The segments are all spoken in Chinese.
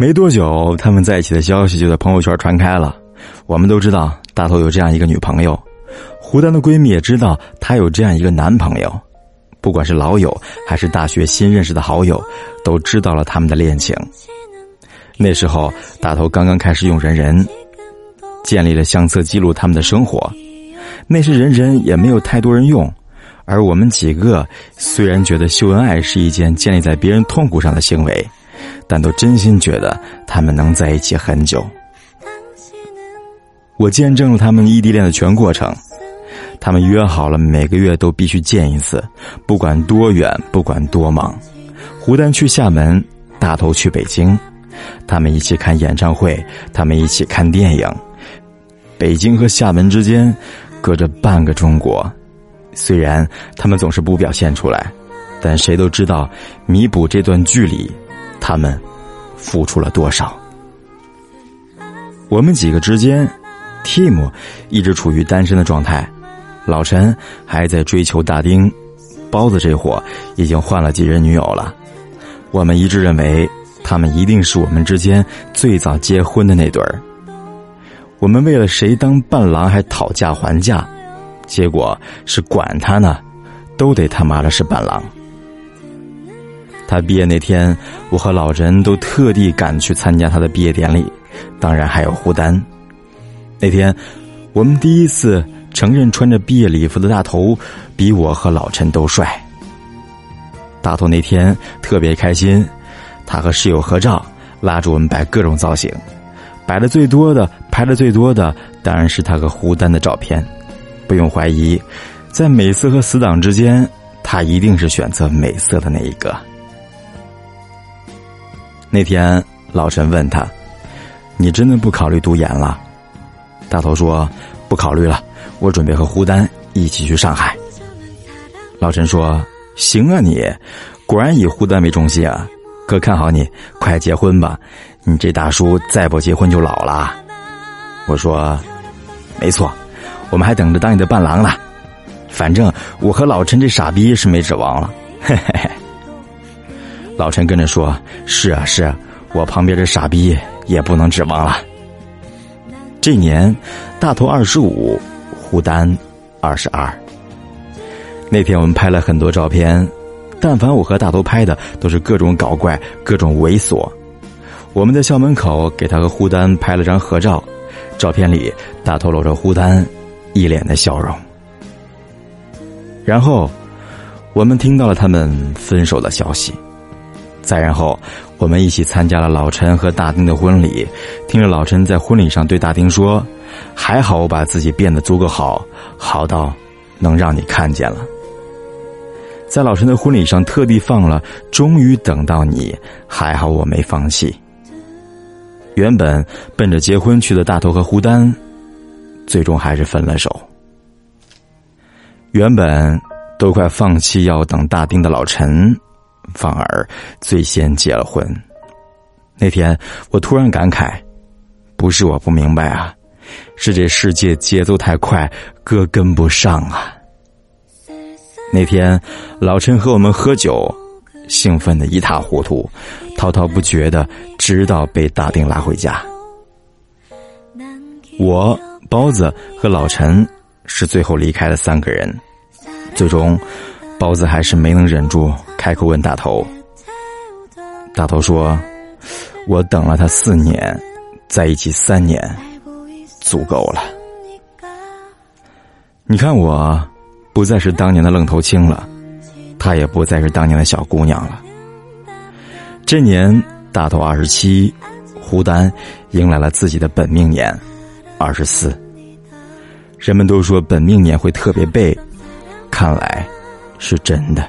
没多久，他们在一起的消息就在朋友圈传开了。我们都知道大头有这样一个女朋友，胡丹的闺蜜也知道她有这样一个男朋友。不管是老友还是大学新认识的好友，都知道了他们的恋情。那时候，大头刚刚开始用人人，建立了相册记录他们的生活。那时人人也没有太多人用，而我们几个虽然觉得秀恩爱是一件建立在别人痛苦上的行为。但都真心觉得他们能在一起很久。我见证了他们异地恋的全过程，他们约好了每个月都必须见一次，不管多远，不管多忙。胡丹去厦门，大头去北京，他们一起看演唱会，他们一起看电影。北京和厦门之间隔着半个中国，虽然他们总是不表现出来，但谁都知道弥补这段距离。他们付出了多少？我们几个之间，Team 一直处于单身的状态，老陈还在追求大丁，包子这货已经换了几任女友了。我们一致认为，他们一定是我们之间最早结婚的那对儿。我们为了谁当伴郎还讨价还价，结果是管他呢，都得他妈的是伴郎。他毕业那天，我和老陈都特地赶去参加他的毕业典礼，当然还有胡丹。那天，我们第一次承认穿着毕业礼服的大头比我和老陈都帅。大头那天特别开心，他和室友合照，拉着我们摆各种造型，摆的最多的、拍的最多的，当然是他和胡丹的照片。不用怀疑，在美色和死党之间，他一定是选择美色的那一个。那天，老陈问他：“你真的不考虑读研了？”大头说：“不考虑了，我准备和胡丹一起去上海。”老陈说：“行啊，你果然以胡丹为中心啊！哥看好你，快结婚吧！你这大叔再不结婚就老了。”我说：“没错，我们还等着当你的伴郎呢。反正我和老陈这傻逼是没指望了。”嘿嘿嘿。老陈跟着说：“是啊，是啊，我旁边这傻逼也不能指望了。”这年，大头二十五，胡丹二十二。那天我们拍了很多照片，但凡我和大头拍的，都是各种搞怪、各种猥琐。我们在校门口给他和胡丹拍了张合照，照片里大头搂着胡丹，一脸的笑容。然后，我们听到了他们分手的消息。再然后，我们一起参加了老陈和大丁的婚礼，听着老陈在婚礼上对大丁说：“还好我把自己变得足够好，好到能让你看见了。”在老陈的婚礼上特地放了“终于等到你，还好我没放弃。”原本奔着结婚去的大头和胡丹，最终还是分了手。原本都快放弃要等大丁的老陈。反而最先结了婚。那天我突然感慨，不是我不明白啊，是这世界节奏太快，哥跟不上啊。那天老陈和我们喝酒，兴奋的一塌糊涂，滔滔不绝的，直到被大丁拉回家。我包子和老陈是最后离开的三个人，最终。包子还是没能忍住，开口问大头。大头说：“我等了他四年，在一起三年，足够了。你看，我不再是当年的愣头青了，他也不再是当年的小姑娘了。这年，大头二十七，胡丹迎来了自己的本命年，二十四。人们都说本命年会特别背，看来。”是真的，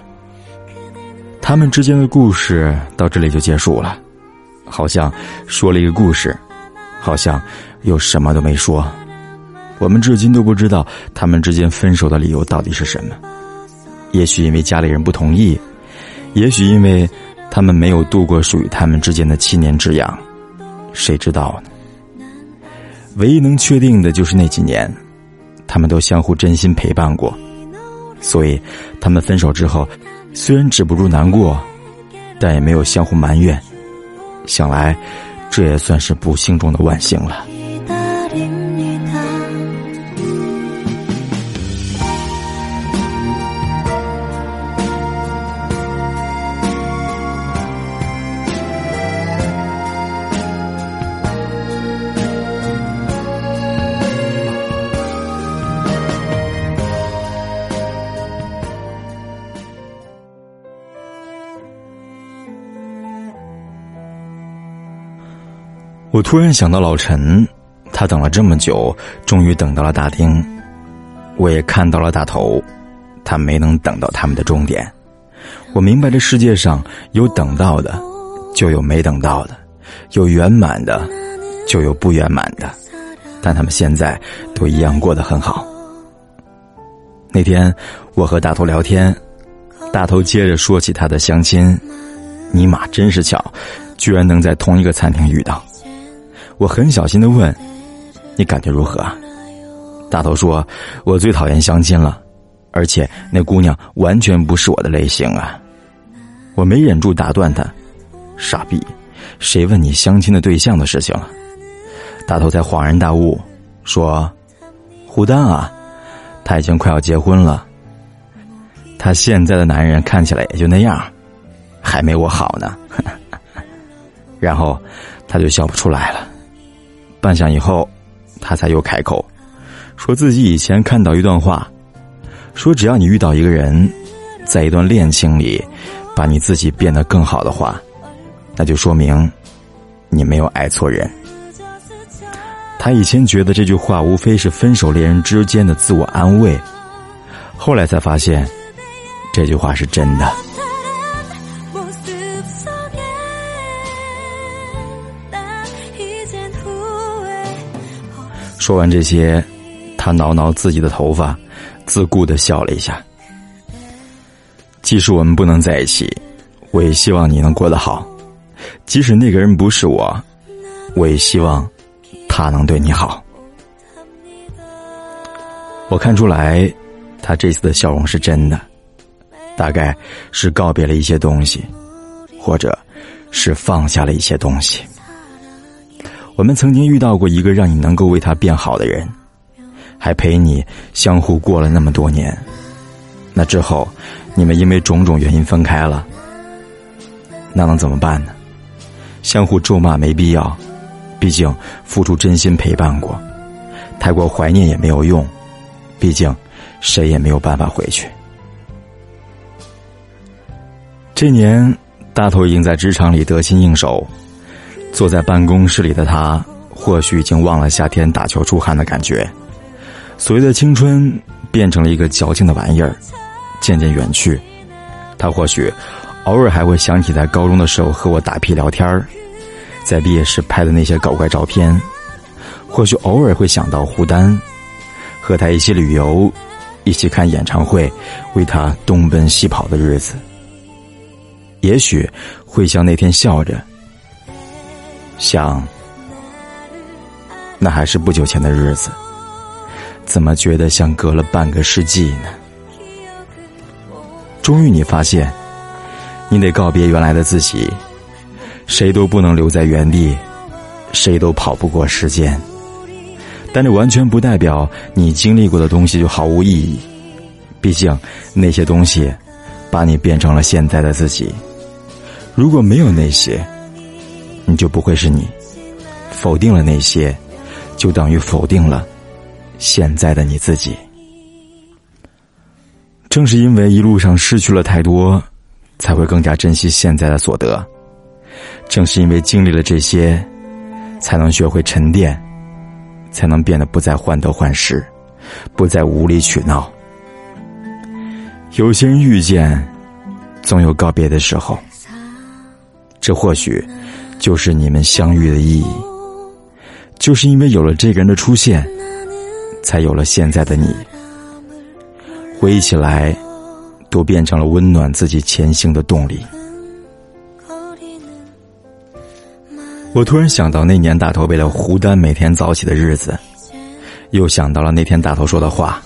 他们之间的故事到这里就结束了，好像说了一个故事，好像又什么都没说。我们至今都不知道他们之间分手的理由到底是什么。也许因为家里人不同意，也许因为他们没有度过属于他们之间的七年之痒，谁知道呢？唯一能确定的就是那几年，他们都相互真心陪伴过。所以，他们分手之后，虽然止不住难过，但也没有相互埋怨。想来，这也算是不幸中的万幸了。我突然想到老陈，他等了这么久，终于等到了大厅。我也看到了大头，他没能等到他们的终点。我明白这世界上有等到的，就有没等到的；有圆满的，就有不圆满的。但他们现在都一样过得很好。那天我和大头聊天，大头接着说起他的相亲，尼玛真是巧，居然能在同一个餐厅遇到。我很小心的问：“你感觉如何？”大头说：“我最讨厌相亲了，而且那姑娘完全不是我的类型啊！”我没忍住打断他：“傻逼，谁问你相亲的对象的事情了？”大头才恍然大悟，说：“胡丹啊，他已经快要结婚了。他现在的男人看起来也就那样，还没我好呢。” 然后他就笑不出来了。半晌以后，他才又开口，说自己以前看到一段话，说只要你遇到一个人，在一段恋情里，把你自己变得更好的话，那就说明你没有爱错人。他以前觉得这句话无非是分手恋人之间的自我安慰，后来才发现，这句话是真的。说完这些，他挠挠自己的头发，自顾的笑了一下。即使我们不能在一起，我也希望你能过得好。即使那个人不是我，我也希望他能对你好。我看出来，他这次的笑容是真的，大概是告别了一些东西，或者是放下了一些东西。我们曾经遇到过一个让你能够为他变好的人，还陪你相互过了那么多年。那之后，你们因为种种原因分开了，那能怎么办呢？相互咒骂没必要，毕竟付出真心陪伴过，太过怀念也没有用，毕竟谁也没有办法回去。这年，大头已经在职场里得心应手。坐在办公室里的他，或许已经忘了夏天打球出汗的感觉。所谓的青春，变成了一个矫情的玩意儿，渐渐远去。他或许偶尔还会想起在高中的时候和我打屁聊天儿在毕业时拍的那些搞怪照片。或许偶尔会想到胡丹，和他一起旅游，一起看演唱会，为他东奔西跑的日子。也许会像那天笑着。想，那还是不久前的日子，怎么觉得像隔了半个世纪呢？终于，你发现，你得告别原来的自己，谁都不能留在原地，谁都跑不过时间。但这完全不代表你经历过的东西就毫无意义，毕竟那些东西把你变成了现在的自己。如果没有那些，你就不会是你，否定了那些，就等于否定了现在的你自己。正是因为一路上失去了太多，才会更加珍惜现在的所得。正是因为经历了这些，才能学会沉淀，才能变得不再患得患失，不再无理取闹。有些人遇见，总有告别的时候。这或许。就是你们相遇的意义，就是因为有了这个人的出现，才有了现在的你。回忆起来，都变成了温暖自己前行的动力。我突然想到那年大头为了胡丹每天早起的日子，又想到了那天大头说的话，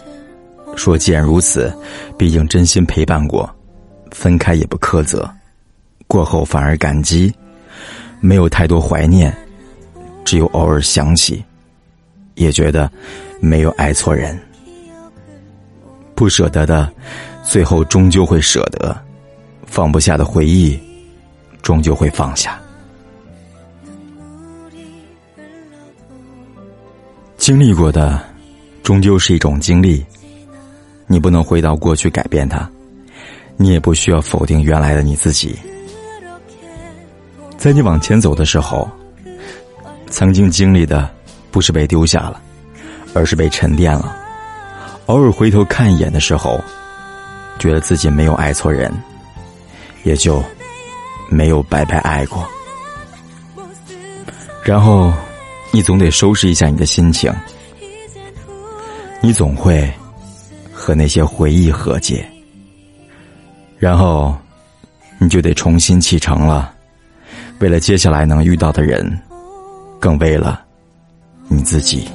说既然如此，毕竟真心陪伴过，分开也不苛责，过后反而感激。没有太多怀念，只有偶尔想起，也觉得没有爱错人。不舍得的，最后终究会舍得；放不下的回忆，终究会放下。经历过的，终究是一种经历。你不能回到过去改变它，你也不需要否定原来的你自己。在你往前走的时候，曾经经历的不是被丢下了，而是被沉淀了。偶尔回头看一眼的时候，觉得自己没有爱错人，也就没有白白爱过。然后，你总得收拾一下你的心情，你总会和那些回忆和解。然后，你就得重新启程了，为了接下来能遇到的人，更为了你自己。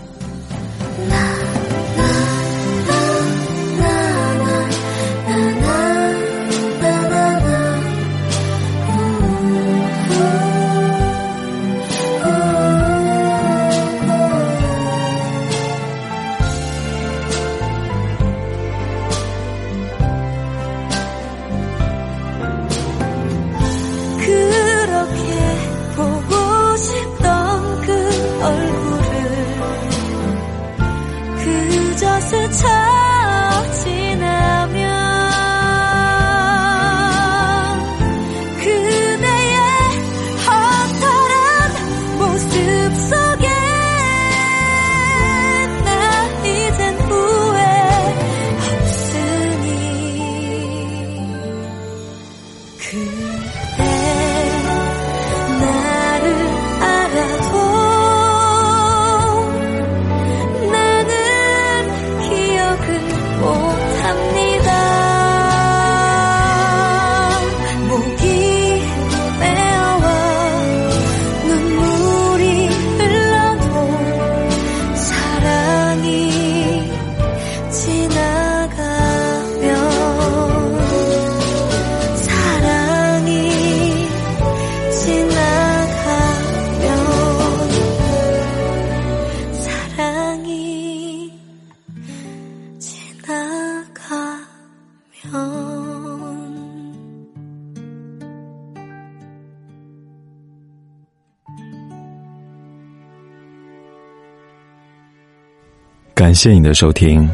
感谢你的收听。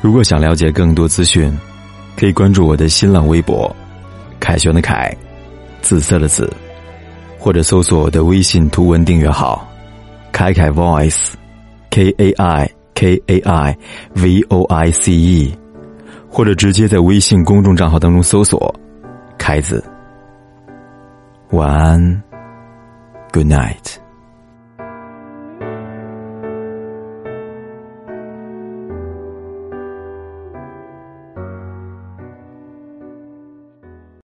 如果想了解更多资讯，可以关注我的新浪微博“凯旋的凯”，紫色的紫，或者搜索我的微信图文订阅号“凯凯 Voice”，K A I K A I V O I C E，或者直接在微信公众账号当中搜索“凯子”。晚安，Good night。